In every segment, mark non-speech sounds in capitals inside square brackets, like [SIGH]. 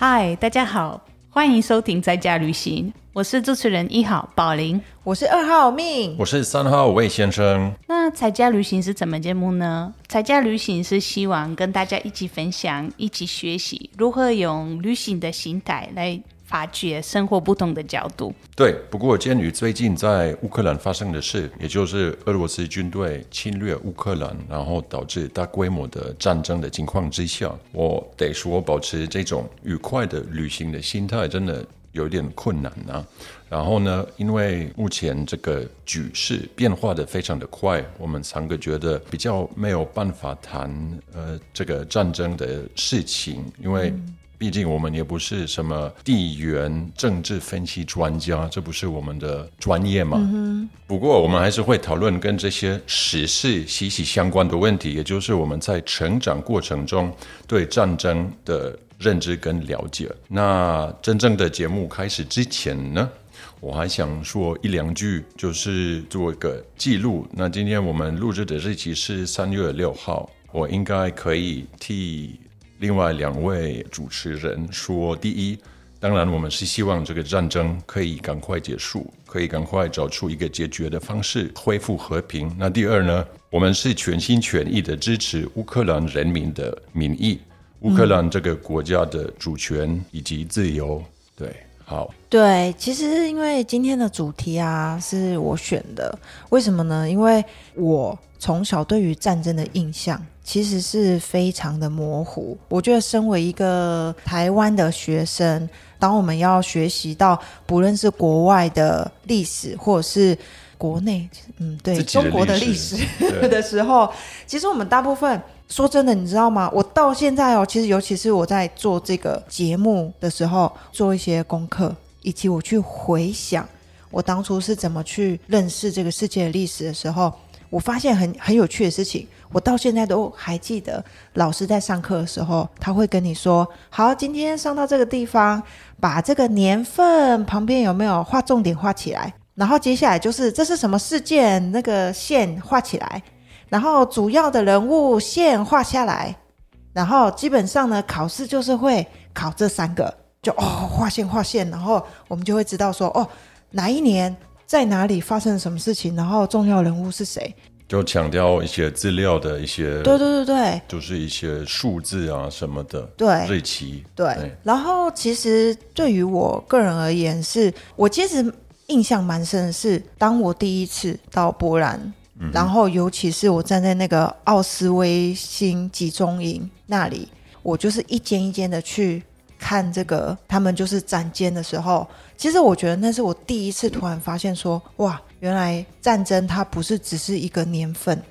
嗨，大家好，欢迎收听在家旅行，我是主持人一号宝林。我是二号命，我是三号魏先生。那在家旅行是怎么节目呢？在家旅行是希望跟大家一起分享、一起学习如何用旅行的心态来发掘生活不同的角度。对，不过鉴于最近在乌克兰发生的事，也就是俄罗斯军队侵略乌克兰，然后导致大规模的战争的情况之下，我得说保持这种愉快的旅行的心态，真的有点困难啊。然后呢，因为目前这个局势变化的非常的快，我们三个觉得比较没有办法谈呃这个战争的事情，因为毕竟我们也不是什么地缘政治分析专家，这不是我们的专业嘛。不过我们还是会讨论跟这些时事息息相关的问题，也就是我们在成长过程中对战争的认知跟了解。那真正的节目开始之前呢？我还想说一两句，就是做一个记录。那今天我们录制的日期是三月六号，我应该可以替另外两位主持人说：第一，当然我们是希望这个战争可以赶快结束，可以赶快找出一个解决的方式，恢复和平。那第二呢，我们是全心全意的支持乌克兰人民的民意，乌克兰这个国家的主权以及自由。对。好，对，其实因为今天的主题啊是我选的，为什么呢？因为我从小对于战争的印象其实是非常的模糊。我觉得身为一个台湾的学生，当我们要学习到不论是国外的历史，或者是国内，嗯，对中国的历史 [LAUGHS] 的时候，其实我们大部分。说真的，你知道吗？我到现在哦，其实尤其是我在做这个节目的时候，做一些功课，以及我去回想我当初是怎么去认识这个世界的历史的时候，我发现很很有趣的事情。我到现在都还记得，老师在上课的时候，他会跟你说：“好，今天上到这个地方，把这个年份旁边有没有画重点画起来？然后接下来就是这是什么事件，那个线画起来。”然后主要的人物线画下来，然后基本上呢，考试就是会考这三个，就哦画线画线，然后我们就会知道说哦哪一年在哪里发生了什么事情，然后重要人物是谁，就强调一些资料的一些，对对对对，就是一些数字啊什么的，对日期，对。然后其实对于我个人而言，是我其实印象蛮深的是，当我第一次到波兰。然后，尤其是我站在那个奥斯威辛集中营那里，我就是一间一间的去看这个他们就是展间的时候，其实我觉得那是我第一次突然发现说，哇，原来战争它不是只是一个年份，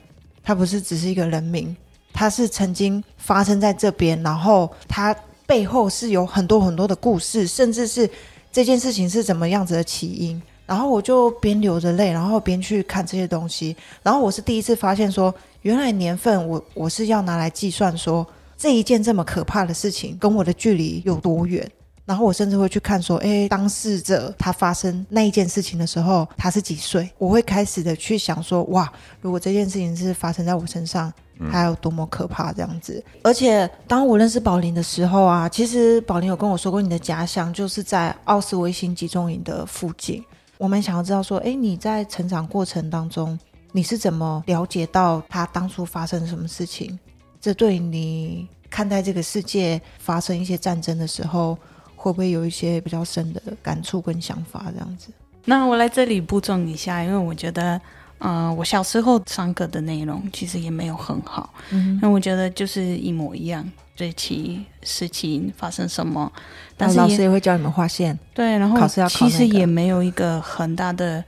它不是只是一个人名，它是曾经发生在这边，然后它背后是有很多很多的故事，甚至是这件事情是怎么样子的起因。然后我就边流着泪，然后边去看这些东西。然后我是第一次发现说，原来年份我我是要拿来计算说这一件这么可怕的事情跟我的距离有多远。然后我甚至会去看说，哎，当事者他发生那一件事情的时候他是几岁？我会开始的去想说，哇，如果这件事情是发生在我身上，还有多么可怕这样子。而且当我认识宝林的时候啊，其实宝林有跟我说过，你的家乡就是在奥斯维辛集中营的附近。我们想要知道说，哎，你在成长过程当中，你是怎么了解到他当初发生什么事情？这对你看待这个世界发生一些战争的时候，会不会有一些比较深的感触跟想法？这样子。那我来这里补充一下，因为我觉得，嗯，我小时候上课的内容其实也没有很好，嗯，那我觉得就是一模一样。这期事情发生什么？但是老师也会教你们画线。对，然后考试要考其实也没有一个很大的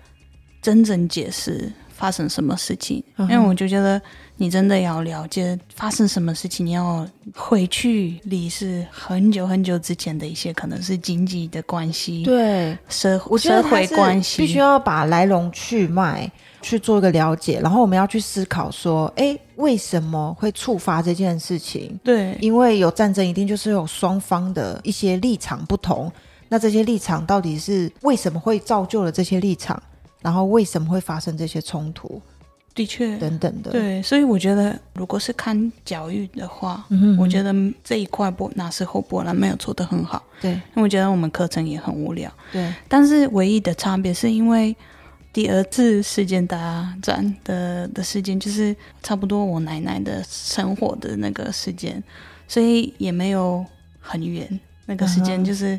真正解释发生什么事情，因为我就觉得你真的要了解发生什么事情，你要回去理是很久很久之前的一些可能是经济的关系，对社社会关系，必须要把来龙去脉。去做一个了解，然后我们要去思考说，哎，为什么会触发这件事情？对，因为有战争，一定就是有双方的一些立场不同。那这些立场到底是为什么会造就了这些立场？然后为什么会发生这些冲突？的确，等等的。，对，所以我觉得，如果是看教育的话，嗯我觉得这一块波那时候波兰没有做得很好，对因为我觉得我们课程也很无聊。对但是唯一的差别是因为第二次世界大战的的事件，就是差不多我奶奶的生活的那个时间，所以也没有很远。那个时间就是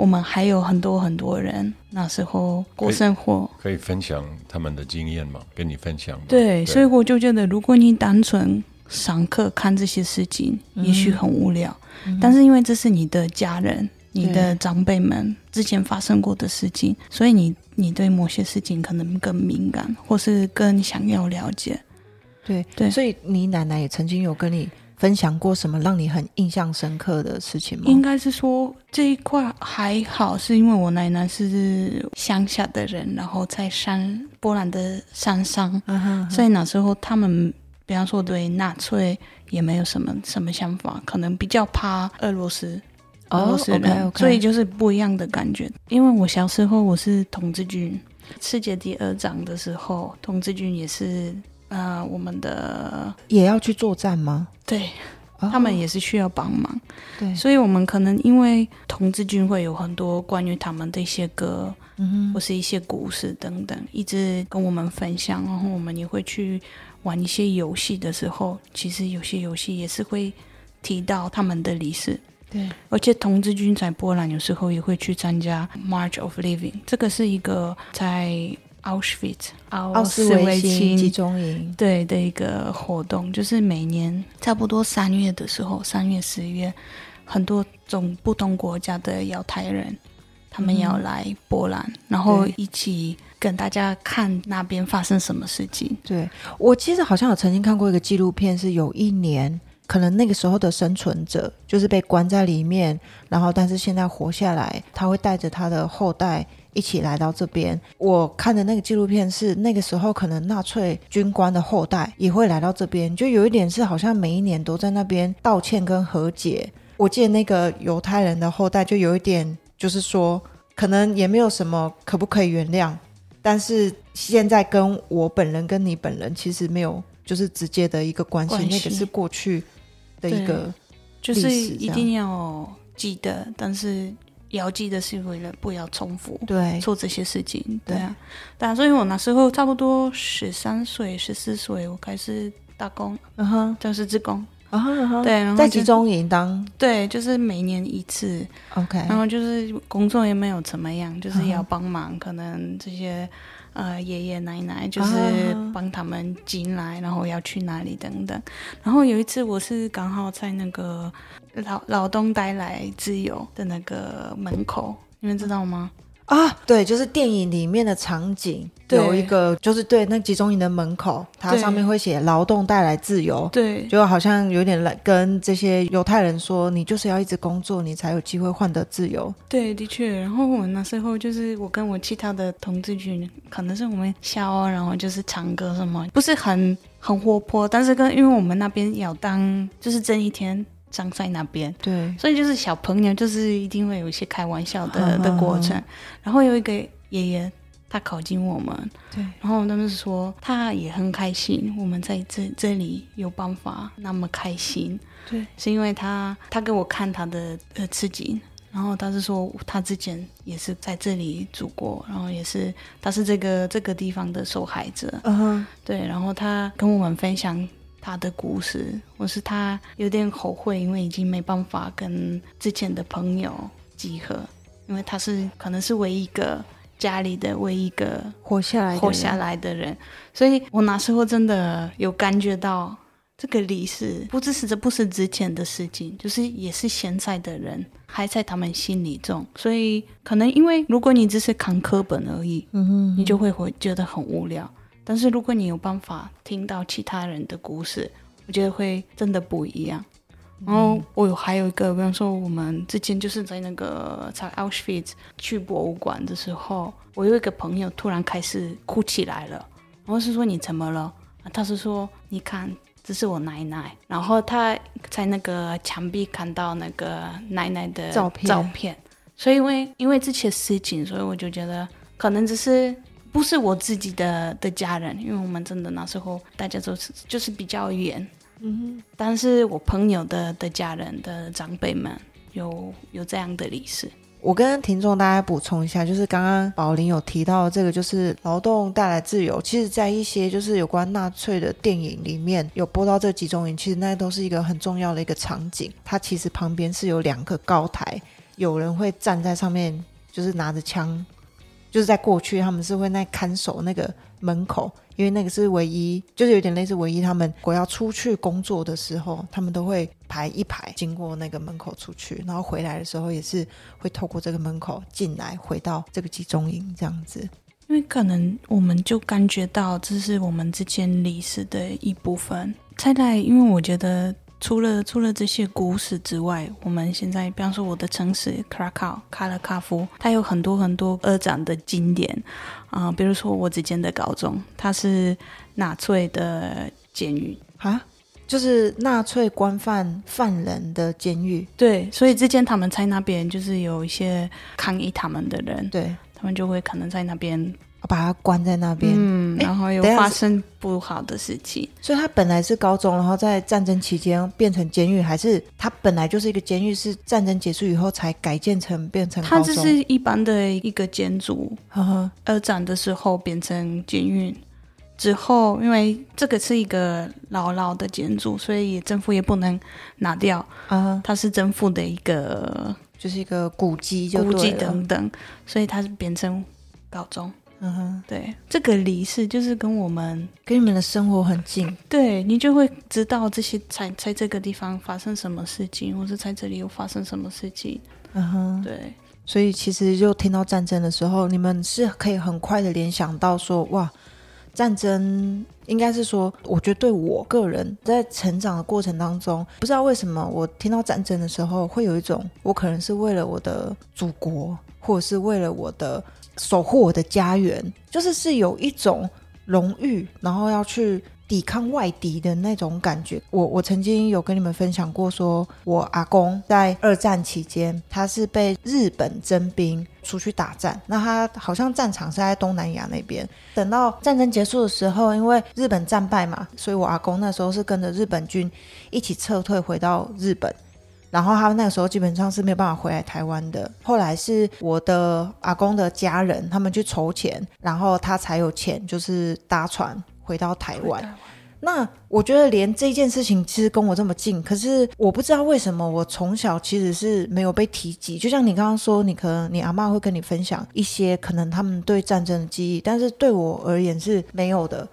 我们还有很多很多人那时候过生活。可以分享他们的经验吗？跟你分享吗？对，所以我就觉得，如果你单纯上课看这些事情，也许很无聊。但是因为这是你的家人、你的长辈们之前发生过的事情，所以你你对某些事情可能更敏感，或是更想要了解。对对所以你奶奶也曾经有跟你分享过什么让你很印象深刻的事情吗？应该是说这一块还好，是因为我奶奶是乡下的人，然后在山波兰的山上，嗯哼所以那时候他们，比方说对纳粹也没有什么什么想法，可能比较怕俄罗斯。俄哦罗斯人 OK，OK 所以就是不一样的感觉。因为我小时候我是童志军，世界第二章的时候，童志军也是呃我们的也要去作战吗？对哦。他们也是需要帮忙，对，所以我们可能因为同志军会有很多关于他们的一些歌，嗯或是一些故事等等，一直跟我们分享，然后我们也会去玩一些游戏的时候，其实有些游戏也是会提到他们的历史。对，而且同志军在波兰有时候也会去参加 March of Living，这个是一个在 Auschwitz 奥奥斯维辛集中营，对的一个活动，就是每年差不多三月的时候，三月、十月，很多种不同国家的犹太人，他们要来波兰，然后一起跟大家看那边发生什么事情。对我其实好像有曾经看过一个纪录片，是有一年。可能那个时候的生存者就是被关在里面，然后但是现在活下来，他会带着他的后代一起来到这边。我看的那个纪录片是那个时候可能纳粹军官的后代也会来到这边，就有一点是好像每一年都在那边道歉跟和解。我记得那个犹太人的后代就有一点就是说，可能也没有什么可不可以原谅，但是现在跟我本人跟你本人其实没有就是直接的一个关系，那个是过去的一个就是一定要记得，但是要记得是为了不要重复对。做这些事情。对对啊，对。啊，所以我那时候差不多十三岁、十四岁，我开始打工，嗯哼。就是职工。对，然后就在集中营当？对，就是每年一次，OK，然后就是工作也没有怎么样，就是要帮忙，可能这些呃爷爷奶奶就是帮他们进来，然后要去哪里等等。然后有一次我是刚好在那个劳劳动带来自由的那个门口，你们知道吗？啊，对，就是电影里面的场景，对有一个就是对那集中营的门口，它上面会写“劳动带来自由”，对，就好像有点来跟这些犹太人说，你就是要一直工作，你才有机会换得自由。对，的确。然后我那时候就是我跟我其他的同志群，可能是我们笑啊，然后就是唱歌什么，不是很很活泼，但是跟因为我们那边要当就是这一天站在那边，对，所以就是小朋友就是一定会有一些开玩笑的嗯的过程。然后有一个爷爷。他靠近我们，对，然后他们说他也很开心，我们在这这里有办法那么开心，对，是因为他他给我看他的呃刺青，然后他是说他之前也是在这里住过，然后也是他是这个这个地方的受害者，嗯哼，对，然后他跟我们分享他的故事，我是他有点后悔，因为已经没办法跟之前的朋友集合，因为他是可能是唯一一个家里的唯一一个活下来的人，活下来的人，所以我那时候真的有感觉到这个历史，不只是这不是之前的事情，就是也是现在的人还在他们心里中，所以可能因为如果你只是看课本而已，嗯哼，你就会会觉得很无聊，但是如果你有办法听到其他人的故事，我觉得会真的不一样。然后我有还有一个，比方说我们之前就是在那个在 Auschwitz 去博物馆的时候，我有一个朋友突然开始哭起来了，然后是说你怎么了？啊他是说你看这是我奶奶，然后他在那个墙壁看到那个奶奶的照片照片，所以因为因为这些事情，所以我就觉得可能只是不是我自己的的家人，因为我们真的那时候大家都是就是比较远，嗯，但是我朋友的的家人的长辈们有有这样的历史。我跟听众大家补充一下，就是刚刚宝林有提到这个，就是劳动带来自由。其实，在一些就是有关纳粹的电影里面有播到这集中营，其实那都是一个很重要的一个场景。它其实旁边是有两个高台，有人会站在上面，就是拿着枪。就是在过去，他们是会那看守那个门口，因为那个是唯一，就是有点类似唯一。他们我要出去工作的时候，他们都会排一排经过那个门口出去，然后回来的时候也是会透过这个门口进来，回到这个集中营这样子。因为可能我们就感觉到这是我们之间历史的一部分。再来，因为我觉得。除了除了这些古史之外，我们现在，比方说我的城市卡拉卡卡拉卡夫，它有很多很多二战的经典啊，比如说我之前的高中，它是纳粹的监狱啊，就是纳粹官犯犯人的监狱。对，所以之前他们在那边就是有一些抗议他们的人，对他们就会可能在那边。把他关在那边，嗯，然后又发生不好的事情，所以他本来是高中，然后在战争期间变成监狱，还是他本来就是一个监狱，是战争结束以后才改建成变成？他这是一般的一个建筑，二战的时候变成监狱之后，因为这个是一个老老的建筑，所以政府也不能拿掉。啊，它是政府的一个，就是一个古迹，古迹等等，所以它是变成高中。嗯哼，对，这个离世就是跟我们跟你们的生活很近，对你就会知道这些在在这个地方发生什么事情，或者在这里又发生什么事情。嗯哼，对，所以其实就听到战争的时候，你们是可以很快的联想到说，哇，战争应该是说，我觉得对我个人在成长的过程当中，不知道为什么我听到战争的时候，会有一种我可能是为了我的祖国，或者是为了我的。守护我的家园，就是是有一种荣誉，然后要去抵抗外敌的那种感觉。我我曾经有跟你们分享过，说我阿公在二战期间，他是被日本征兵出去打战，那他好像战场是在东南亚那边。等到战争结束的时候，因为日本战败嘛，所以我阿公那时候是跟着日本军一起撤退回到日本。然后他们那个时候基本上是没有办法回来台湾的。后来是我的阿公的家人，他们去筹钱，然后他才有钱，就是搭船回到台湾。那我觉得连这件事情其实跟我这么近，可是我不知道为什么我从小其实是没有被提及。就像你刚刚说，你可能你阿妈会跟你分享一些可能他们对战争的记忆，但是对我而言是没有的。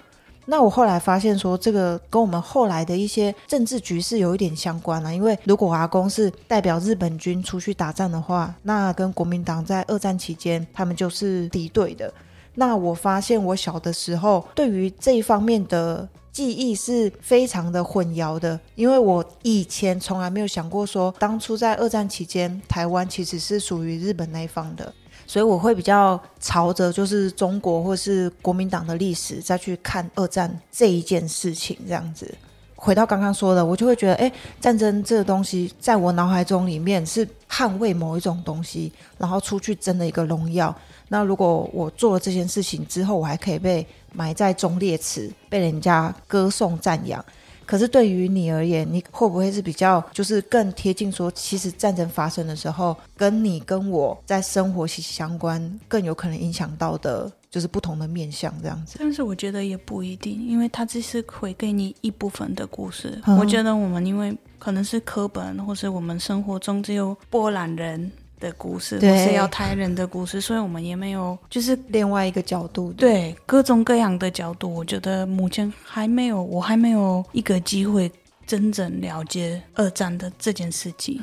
那我后来发现说，这个跟我们后来的一些政治局势有一点相关了。因为如果阿公是代表日本军出去打仗的话，那跟国民党在二战期间他们就是敌对的。那我发现我小的时候对于这一方面的记忆是非常的混淆的，因为我以前从来没有想过说，当初在二战期间，台湾其实是属于日本那一方的。所以我会比较朝着就是中国或是国民党的历史再去看二战这一件事情，这样子。回到刚刚说的，我就会觉得，哎，战争这个东西在我脑海中里面是捍卫某一种东西，然后出去争的一个荣耀。那如果我做了这件事情之后，我还可以被埋在忠烈祠，被人家歌颂赞扬。可是对于你而言，你会不会是比较就是更贴近说，其实战争发生的时候，跟你跟我在生活息息相关，更有可能影响到的，就是不同的面相这样子。但是我觉得也不一定，因为它只是会给你一部分的故事。我觉得我们因为可能是课本，或是我们生活中只有波兰人。的故事，或是要台人的故事，[LAUGHS] 所以我们也没有就是另外一个角度，对各种各样的角度，我觉得目前还没有，我还没有一个机会真正了解二战的这件事情。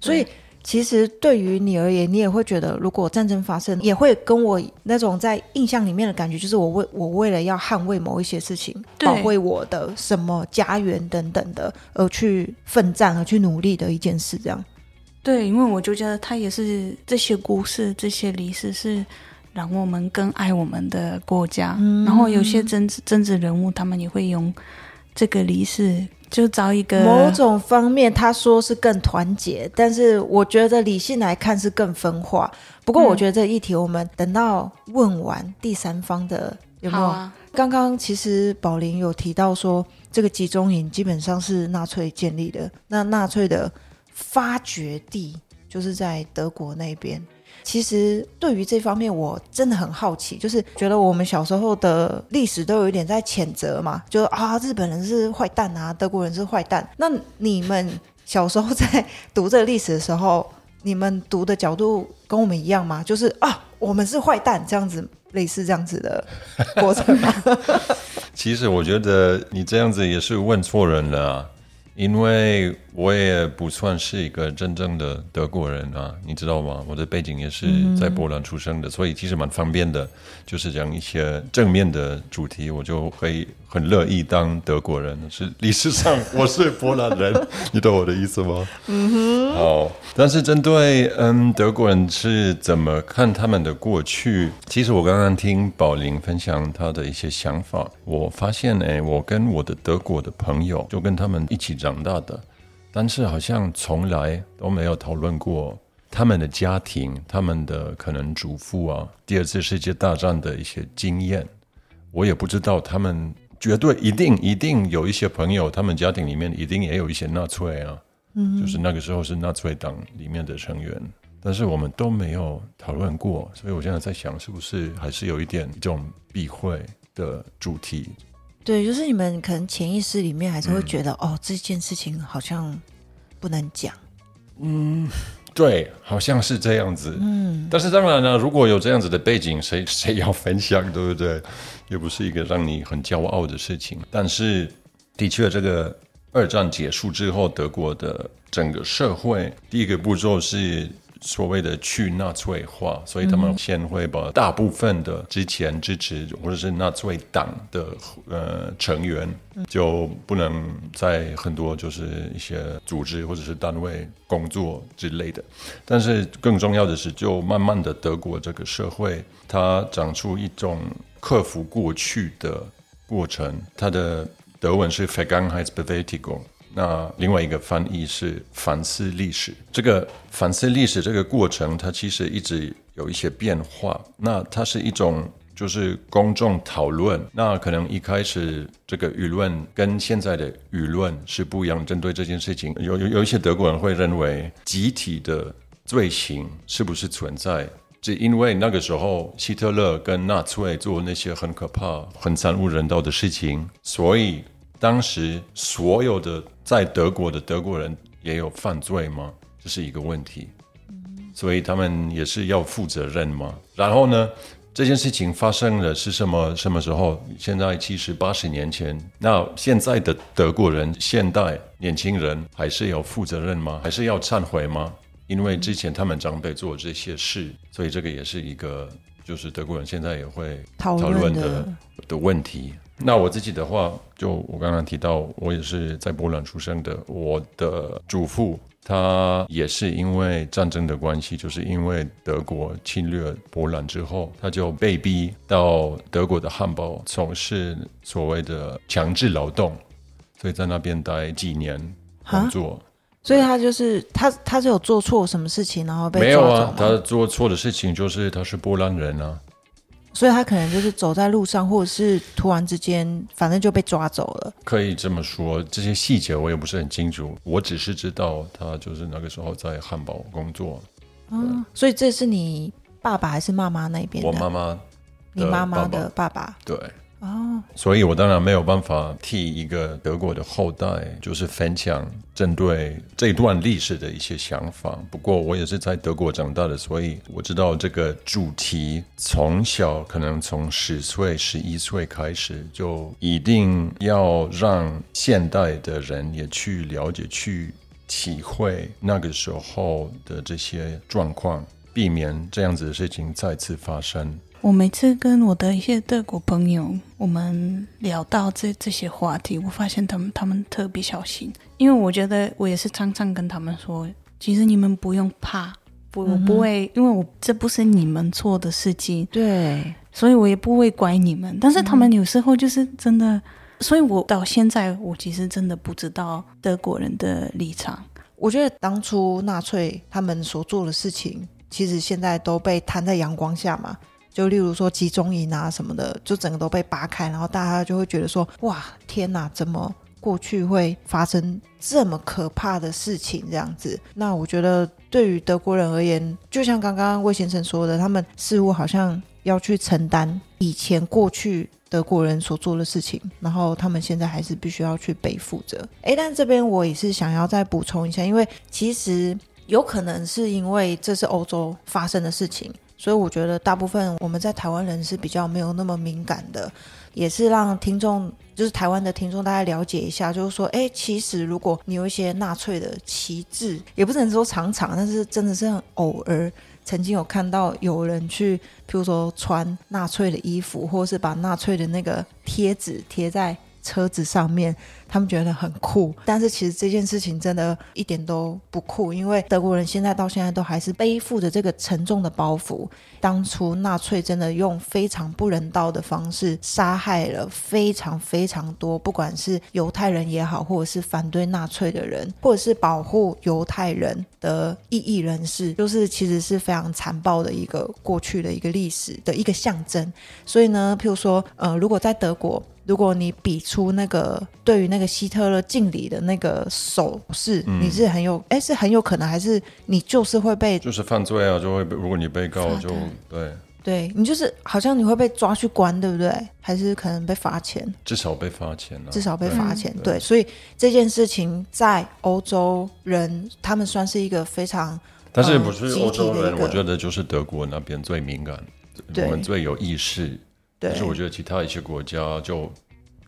所以其实对于你而言，你也会觉得，如果战争发生，也会跟我那种在印象里面的感觉，就是我为我为了要捍卫某一些事情，保卫我的什么家园等等的，而去奋战，而去努力的一件事，这样。对，因为我就觉得他也是这些故事、这些历史是让我们更爱我们的国家。然后有些政治政治人物，他们也会用这个历史就找一个某种方面，他说是更团结，但是我觉得理性来看是更分化。不过，我觉得这议题我们等到问完第三方的有没有？啊，刚刚其实宝林有提到说，这个集中营基本上是纳粹建立的，那纳粹的发掘地就是在德国那边。其实对于这方面，我真的很好奇，就是觉得我们小时候的历史都有一点在谴责嘛，就啊日本人是坏蛋啊，德国人是坏蛋。那你们小时候在读这个历史的时候，你们读的角度跟我们一样吗？就是啊，我们是坏蛋这样子，类似这样子的过程吗？[LAUGHS] 其实我觉得你这样子也是问错人了，因为我也不算是一个真正的德国人啊，你知道吗？我的背景也是在波兰出生的，所以其实蛮方便的，就是讲一些正面的主题，我就会很乐意当德国人。是历史上我是波兰人，[LAUGHS] 你懂我的意思吗？嗯哼。好，但是针对嗯德国人是怎么看他们的过去，其实我刚刚听宝林分享他的一些想法，我发现哎，我跟我的德国的朋友就跟他们一起长大的。但是好像从来都没有讨论过他们的家庭、他们的可能祖父啊，第二次世界大战的一些经验。我也不知道他们绝对一定一定有一些朋友，他们家庭里面一定也有一些纳粹啊，嗯，就是那个时候是纳粹党里面的成员。但是我们都没有讨论过，所以我现在在想，是不是还是有一点这种避讳的主题。对，就是你们可能潜意识里面还是会觉得，哦，这件事情好像不能讲。嗯，对，好像是这样子。嗯，但是当然呢，如果有这样子的背景，谁谁要分享，对不对？也不是一个让你很骄傲的事情。但是，的确，这个二战结束之后，德国的整个社会第一个步骤是。所谓的去纳粹化，所以他们先会把大部分的之前支持或者是纳粹党的呃成员，就不能在很多就是一些组织或者是单位工作之类的。但是更重要的是，就慢慢的德国这个社会，它长出一种克服过去的过程。它的德文是 Vergangheitsbewältigung。那另外一个翻译是反思历史，这个反思历史这个过程，它其实一直有一些变化。那它是一种就是公众讨论，那可能一开始这个舆论跟现在的舆论是不一样。针对这件事情，有有有一些德国人会认为集体的罪行是不是存在？只因为那个时候希特勒跟纳粹做那些很可怕、很惨无人道的事情，所以当时所有的。在德国的德国人也有犯罪吗？这是一个问题，所以他们也是要负责任吗？然后呢，这件事情发生的是什么什么时候？现在七十八十年前，那现在的德国人，现代年轻人还是要负责任吗？还是要忏悔吗？因为之前他们长辈做这些事，所以这个也是一个，就是德国人现在也会讨论的的问题。那我自己的话，就我刚刚提到，我也是在波兰出生的。我的祖父他也是因为战争的关系，就是因为德国侵略波兰之后，他就被逼到德国的汉堡从事所谓的强制劳动，所以在那边待几年工作。所以他就是他，他是有做错什么事情，然后被没有啊？他做错的事情就是他是波兰人啊。所以他可能就是走在路上，或者是突然之间，反正就被抓走了。可以这么说，这些细节我也不是很清楚。我只是知道他就是那个时候在汉堡工作。嗯，所以这是你爸爸还是妈妈那边？我妈妈，你妈妈的爸爸。对。所以我当然没有办法替一个德国的后代，就是分享针对这段历史的一些想法。不过我也是在德国长大的，所以我知道这个主题从小可能从十岁、十一岁开始，就一定要让现代的人也去了解、去体会那个时候的这些状况，避免这样子的事情再次发生。我每次跟我的一些德国朋友，我们聊到这这些话题，我发现他们他们特别小心，因为我觉得我也是常常跟他们说，其实你们不用怕，不我不会，因为我这不是你们错的事情，对，所以我也不会怪你们。但是他们有时候就是真的所以我到现在我其实真的不知道德国人的立场。我觉得当初纳粹他们所做的事情，其实现在都被摊在阳光下嘛。就例如说集中营啊什么的，就整个都被扒开，然后大家就会觉得说：哇，天哪，怎么过去会发生这么可怕的事情？这样子。那我觉得对于德国人而言，就像刚刚魏先生说的，他们似乎好像要去承担以前过去德国人所做的事情，然后他们现在还是必须要去背负着。诶，但这边我也是想要再补充一下，因为其实有可能是因为这是欧洲发生的事情。所以我觉得大部分我们在台湾人是比较没有那么敏感的，也是让听众就是台湾的听众大家了解一下，就是说，哎，其实如果你有一些纳粹的旗帜，也不能说常常，但是真的是很偶尔，曾经有看到有人去，譬如说穿纳粹的衣服，或者是把纳粹的那个贴纸贴在车子上面。他们觉得很酷，但是其实这件事情真的一点都不酷，因为德国人现在到现在都还是背负着这个沉重的包袱。当初纳粹真的用非常不人道的方式杀害了非常非常多，不管是犹太人也好，或者是反对纳粹的人，或者是保护犹太人的异议人士，就是其实是非常残暴的一个过去的一个历史的一个象征。所以呢，譬如说，呃，如果在德国，如果你比出那个对于那个希特勒敬礼的那个手势，你是很有哎，是很有可能，还是你就是会被就是犯罪啊，就会被如果你被告就对对你就是好像你会被抓去关，对不对？还是可能被罚钱？至少被罚钱了，至少被罚钱。对，所以这件事情在欧洲人他们算是一个非常，但是不是欧洲人？我觉得就是德国那边最敏感，我们最有意识。但是我觉得其他一些国家就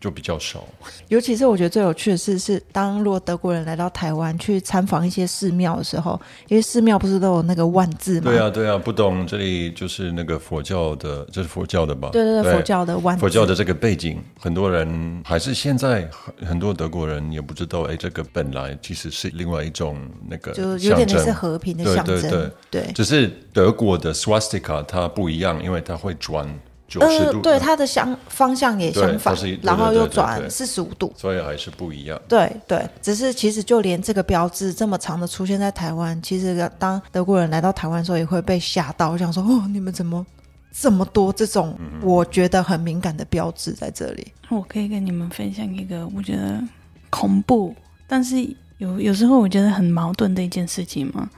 就比较少，[LAUGHS] 尤其是我觉得最有趣的是，是当若德国人来到台湾去参访一些寺庙的时候，因为寺庙不是都有那个万字吗？对啊，对啊，不懂这里就是那个佛教的，这是佛教的吧？对对对，佛教的万佛教的这个背景，很多人还是现在很多德国人也不知道，哎，这个本来其实是另外一种那个就有点是和平的象征，对对对，只是德国的 swastika 它不一样，因为它会转。呃，对，它的相方向也相反，然后又转四十五度，所以还是不一样。对对，只是其实就连这个标志这么长的出现在台湾，其实当德国人来到台湾的时候也会被吓到，我想说哦，你们怎么这么多这种我觉得很敏感的标志在这里？我可以跟你们分享一个我觉得恐怖，但是有有时候我觉得很矛盾的一件事情嘛，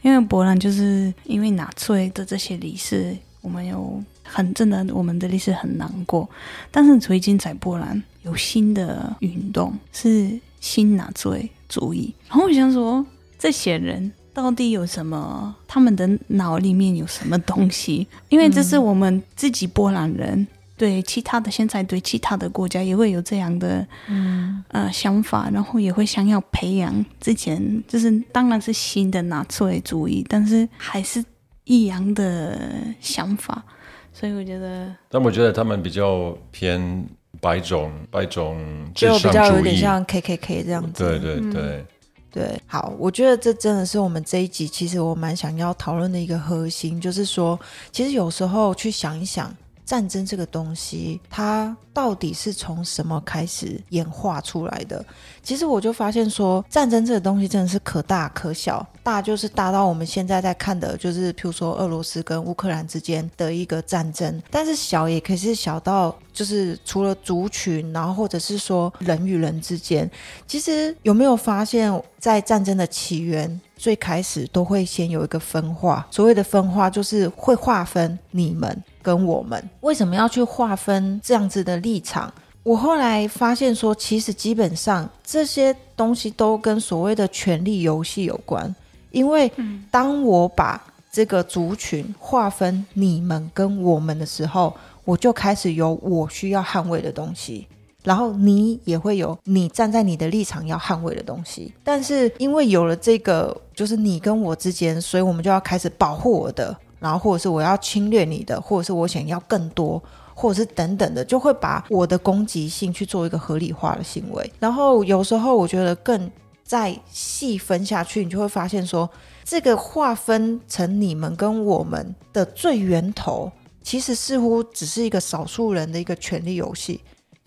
因为波兰就是因为纳粹的这些历史，我们有。很真的，我们的历史很难过。但是最近在波兰有新的运动，是新纳粹主义。然后我想说，这些人到底有什么？他们的脑里面有什么东西？因为这是我们自己波兰人对其他的，现在对其他的国家也会有这样的嗯呃想法，然后也会想要培养之前就是当然是新的纳粹主义，但是还是一样的想法。所以我觉得，但我觉得他们比较偏白种，白种就比较有点像 K K K 这样子。对对对对，好，我觉得这真的是我们这一集其实我蛮想要讨论的一个核心，就是说，其实有时候去想一想。战争这个东西，它到底是从什么开始演化出来的？其实我就发现说，战争这个东西真的是可大可小。大就是大到我们现在在看的，就是譬如说俄罗斯跟乌克兰之间的一个战争；但是小也可以是小到，就是除了族群，然后或者是说人与人之间。其实有没有发现，在战争的起源？最开始都会先有一个分化，所谓的分化就是会划分你们跟我们。为什么要去划分这样子的立场？我后来发现说，其实基本上这些东西都跟所谓的权力游戏有关。因为当我把这个族群划分你们跟我们的时候，我就开始有我需要捍卫的东西。然后你也会有你站在你的立场要捍卫的东西，但是因为有了这个，就是你跟我之间，所以我们就要开始保护我的，然后或者是我要侵略你的，或者是我想要更多，或者是等等的，就会把我的攻击性去做一个合理化的行为。然后有时候我觉得更再细分下去，你就会发现说，这个划分成你们跟我们的最源头，其实似乎只是一个少数人的一个权力游戏。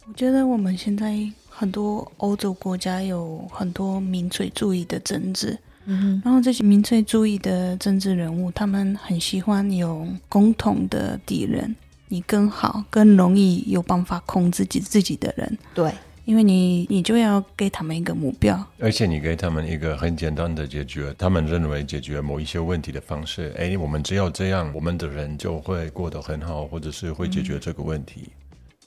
我觉得我们现在很多欧洲国家有很多民粹主义的政治，嗯然后这些民粹主义的政治人物，他们很喜欢有共同的敌人，你更好、更容易有办法控制自己自己的人，对，因为你你就要给他们一个目标。而且你给他们一个很简单的解决他们认为解决某一些问题的方式，哎，我们只要这样，我们的人就会过得很好，或者是会解决这个问题。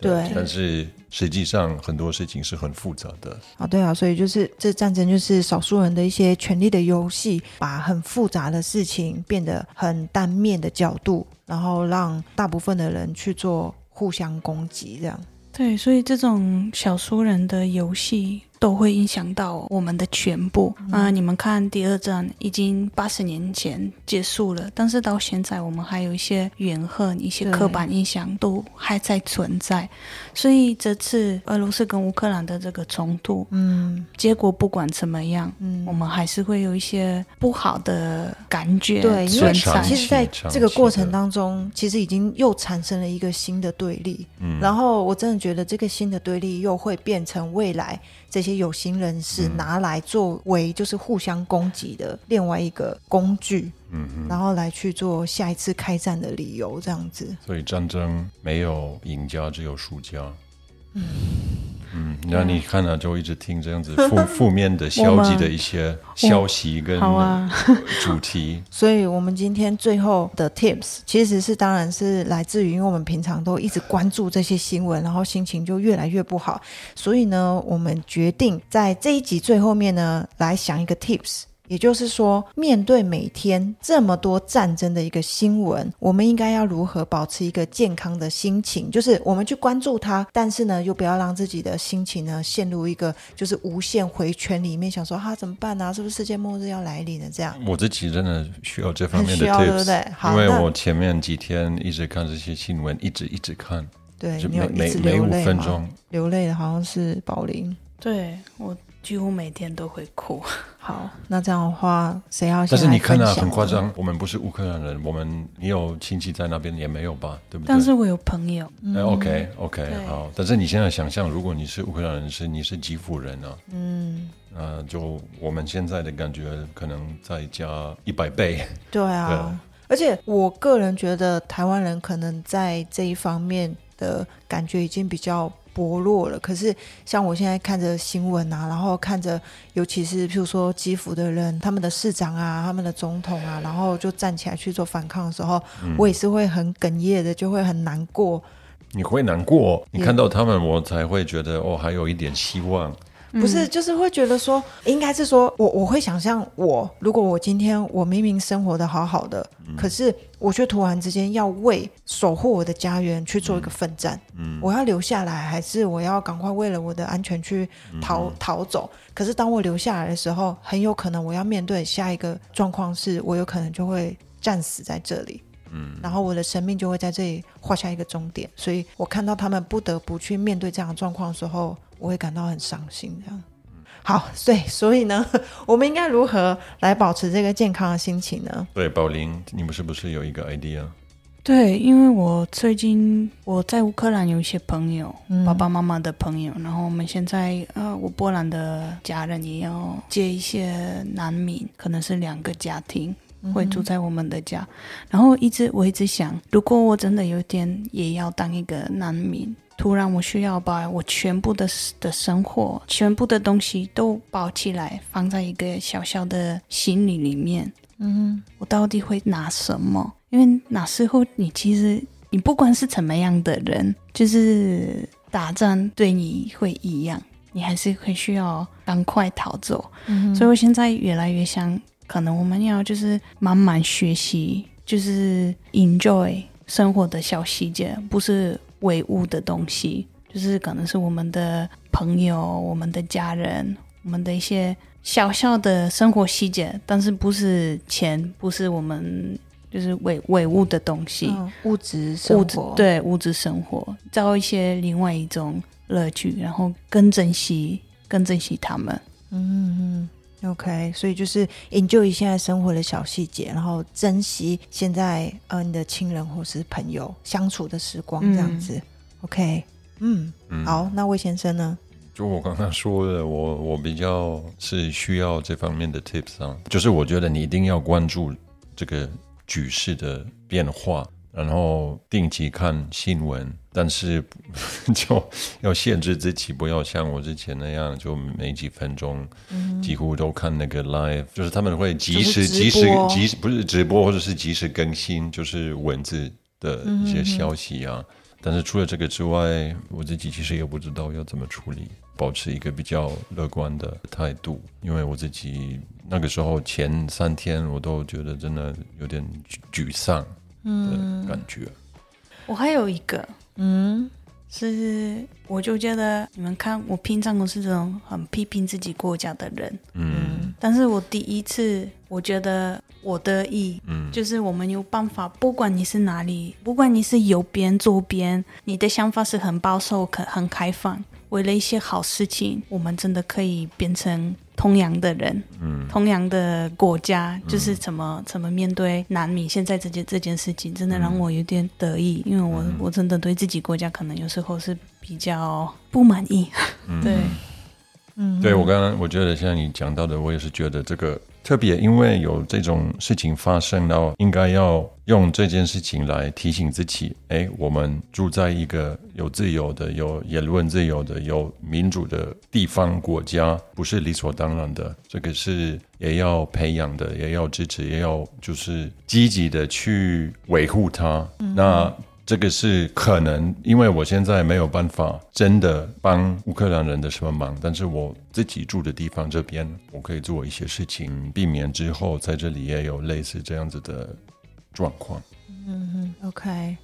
对但是实际上很多事情是很复杂的。啊，对啊，所以就是这战争就是少数人的一些权力的游戏，把很复杂的事情变得很单面的角度，然后让大部分的人去做互相攻击，这样。对，所以这种小说人的游戏都会影响到我们的全部啊、你们看，第二战已经八十年前结束了，但是到现在我们还有一些怨恨、一些刻板印象都还在存在。所以这次俄罗斯跟乌克兰的这个冲突，嗯结果不管怎么样，嗯我们还是会有一些不好的感觉对，因为。其实在这个过程当中，其实已经又产生了一个新的对立。嗯然后我真的觉得这个新的对立又会变成未来这些有心人士嗯拿来作为就是互相攻击的另外一个工具，嗯，然后来去做下一次开战的理由，这样子。所以战争没有赢家，只有输家。嗯，那你看了、就一直听这样子负 [LAUGHS] 负面的、消极的一些消息跟 [LAUGHS] 主题。所以，我们今天最后的 tips 其实是，当然是来自于，因为我们平常都一直关注这些新闻，然后心情就越来越不好。所以呢，我们决定在这一集最后面呢，来想一个 tips。也就是说，面对每天这么多战争的一个新闻，我们应该要如何保持一个健康的心情？就是我们去关注它，但是呢，又不要让自己的心情呢陷入一个就是无限回圈里面，想说哈、怎么办啊？是不是世界末日要来临了？这样。我自己真的需要这方面的很需要 tips，对不对好因为我前面几天一直看这些新闻，一直一直看，对你有每每一直每五流泪分钟。流泪的好像是宝林。对我几乎每天都会哭。[LAUGHS] 好，那这样的话，谁要先但是你看啊。很夸张。我们不是乌克兰人，我们你有亲戚在那边也没有吧？对不对？但是我有朋友，哎 OK OK 好，但是你现在想象，如果你是乌克兰人，是你是基辅人啊，嗯，呃，就我们现在的感觉可能再加一百倍。[LAUGHS] 对啊。对啊而且我个人觉得，台湾人可能在这一方面的感觉已经比较薄弱了。可是像我现在看着新闻啊，然后看着，尤其是譬如说基辅的人，他们的市长啊，他们的总统啊，然后就站起来去做反抗的时候，嗯我也是会很哽咽的，就会很难过。你会难过，你看到他们，我才会觉得哦，还有一点希望。不是，就是会觉得说，应该是说我我会想象我，如果我今天我明明生活的好好的，可是我却突然之间要为守护我的家园去做一个奋战，嗯我要留下来，还是我要赶快为了我的安全去逃、逃走？可是当我留下来的时候，很有可能我要面对下一个状况是，我有可能就会战死在这里。嗯，然后我的生命就会在这里画下一个终点，所以我看到他们不得不去面对这样的状况的时候，我会感到很伤心。这样，好，对，所以呢，[LAUGHS] 我们应该如何来保持这个健康的心情呢？对，宝林，你们是不是有一个 idea？对，因为我最近我在乌克兰有一些朋友，嗯爸爸妈妈的朋友，然后我们现在呃，我波兰的家人也要接一些难民，可能是两个家庭会住在我们的家，然后一直我一直想，如果我真的有一天也要当一个难民。突然，我需要把我全部的的生活、全部的东西都包起来，放在一个小小的行李里面。嗯我到底会拿什么？因为那时候你其实你不管是怎么样的人，就是打仗对你会一样，你还是会需要赶快逃走。嗯所以我现在越来越想，可能我们要就是慢慢学习，就是 enjoy 生活的小细节，不是唯物的东西，就是可能是我们的朋友、我们的家人、我们的一些小小的生活细节，但是不是钱，不是我们就是唯唯物的东西。嗯，物质物质生活，，对物质生活，找一些另外一种乐趣，然后更珍惜、更珍惜他们。嗯嗯。OK，所以就是 enjoy 现在生活的小细节，然后珍惜现在呃你的亲人或是朋友相处的时光，这样子。OK，嗯，好，那魏先生呢？就我刚刚说的，我我比较是需要这方面的 tips 啊，就是我觉得你一定要关注这个局势的变化，然后定期看新闻，但是 [LAUGHS] 就要限制自己，不要像我之前那样，就没几分钟，几乎都看那个 live，就是他们会及时、及时、及时不是直播或者是及时更新，就是文字的一些消息啊。但是除了这个之外，我自己其实也不知道要怎么处理，保持一个比较乐观的态度，因为我自己那个时候前三天我都觉得真的有点沮丧的感觉。我还有一个，嗯。是，我就觉得你们看，我平常都是这种很批评自己国家的人，嗯，但是我第一次，我觉得我得意，嗯，就是我们有办法，不管你是哪里，不管你是右边、左边，你的想法是很保守、很很开放，为了一些好事情，我们真的可以变成。同样的人，嗯，同样的国家，就是怎么怎么面对难民。现在这件这件事情，真的让我有点得意，因为我我真的对自己国家可能有时候是比较不满意，对，嗯，对我刚刚我觉得像你讲到的，我也是觉得这个。特别因为有这种事情发生，然后应该要用这件事情来提醒自己：哎，我们住在一个有自由的、有言论自由的、有民主的地方国家，不是理所当然的。这个是也要培养的，也要支持，也要就是积极的去维护它。那。这个是可能，因为我现在没有办法真的帮乌克兰人的什么忙，但是我自己住的地方这边，我可以做一些事情，避免之后在这里也有类似这样子的状况。嗯哼，OK，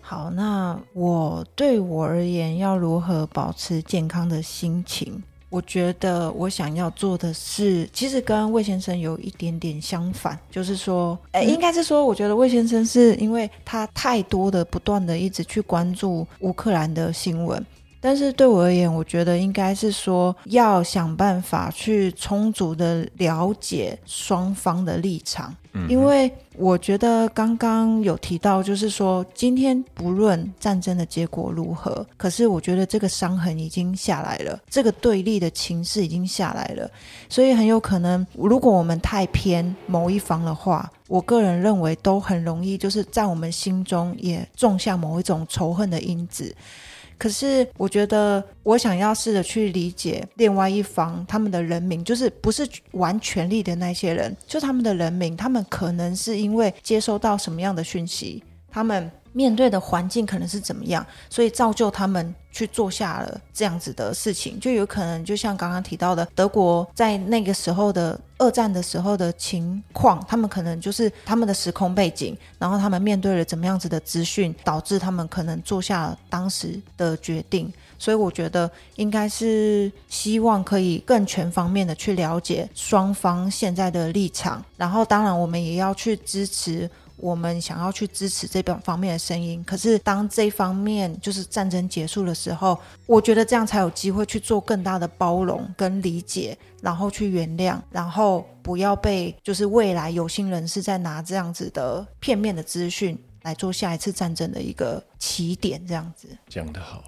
好，那我对我而言，要如何保持健康的心情？我觉得我想要做的是，其实跟魏先生有一点点相反，就是说，哎，应该是说，我觉得魏先生是因为他太多的不断的一直去关注乌克兰的新闻。但是对我而言，我觉得应该是说要想办法去充足的了解双方的立场，因为我觉得刚刚有提到，就是说今天不论战争的结果如何，可是我觉得这个伤痕已经下来了，这个对立的情势已经下来了，所以很有可能，如果我们太偏某一方的话，我个人认为都很容易就是在我们心中也种下某一种仇恨的因子。可是，我觉得我想要试着去理解另外一方他们的人民，就是不是玩权力的那些人，就他们的人民，他们可能是因为接收到什么样的讯息，他们。面对的环境可能是怎么样，所以造就他们去做下了这样子的事情，就有可能就像刚刚提到的，德国在那个时候的二战的时候的情况，他们可能就是他们的时空背景，然后他们面对了怎么样子的资讯，导致他们可能做下当时的决定。所以我觉得应该是希望可以更全方面的去了解双方现在的立场，然后当然我们也要去支持。我们想要去支持这边方面的声音，可是当这方面就是战争结束的时候，我觉得这样才有机会去做更大的包容跟理解，然后去原谅，然后不要被就是未来有心人士在拿这样子的片面的资讯来做下一次战争的一个起点，这样子讲得好。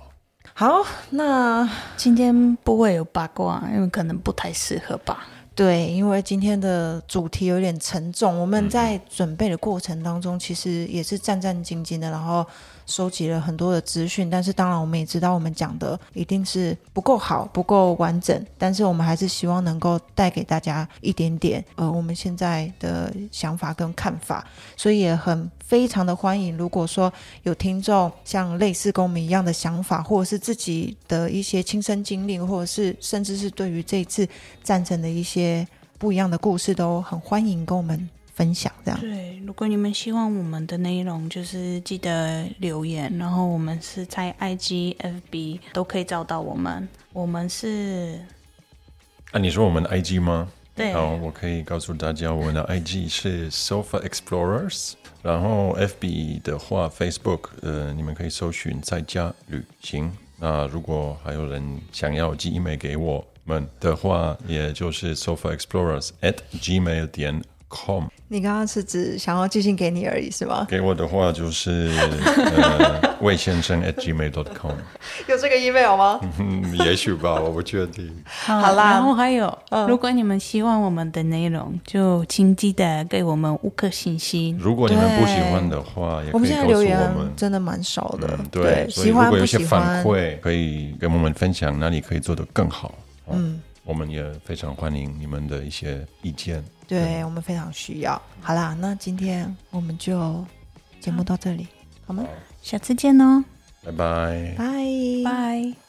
好，那今天不会有八卦，因为可能不太适合吧。对，因为今天的主题有点沉重，我们在准备的过程当中，其实也是战战兢兢的，然后收集了很多的资讯。但是当然，我们也知道我们讲的一定是不够好、不够完整，但是我们还是希望能够带给大家一点点呃我们现在的想法跟看法，所以也很。非常的欢迎，如果说有听众像类似跟我们一样的想法，或者是自己的一些亲身经历，或者是甚至是对于这次战争的一些不一样的故事，都很欢迎跟我们分享。这样对，如果你们希望我们的内容，就是记得留言，然后我们是在 IG、FB 都可以找到我们。我们是啊，你说我们的 IG 吗？对，好，我可以告诉大家，我们的 IG 是 Sofa Explorers。然后 FB 的话，Facebook，呃，你们可以搜寻在家旅行。那如果还有人想要寄 email 给我们的话，也就是 sofaexplorers at gmail 点 com。你刚刚是指想要寄信给你而已是吗？给我的话就是 [LAUGHS] 呃魏先生 at gmail dot com。有这个 email 吗？嗯，也许吧，我不确定。好啦然后还有，嗯如果你们希望我们的内容，就请记得给我们五颗星星。如果你们不喜欢的话，也我们可以告诉我现在留言们。真的蛮少的，嗯，对，所以喜欢不如果有一些喜欢，反馈，可以跟我们分享哪里可以做得更好。嗯，我们也非常欢迎你们的一些意见。对我们非常需要。好啦，那今天我们就节目到这里，好吗？下次见哦，拜拜。拜拜。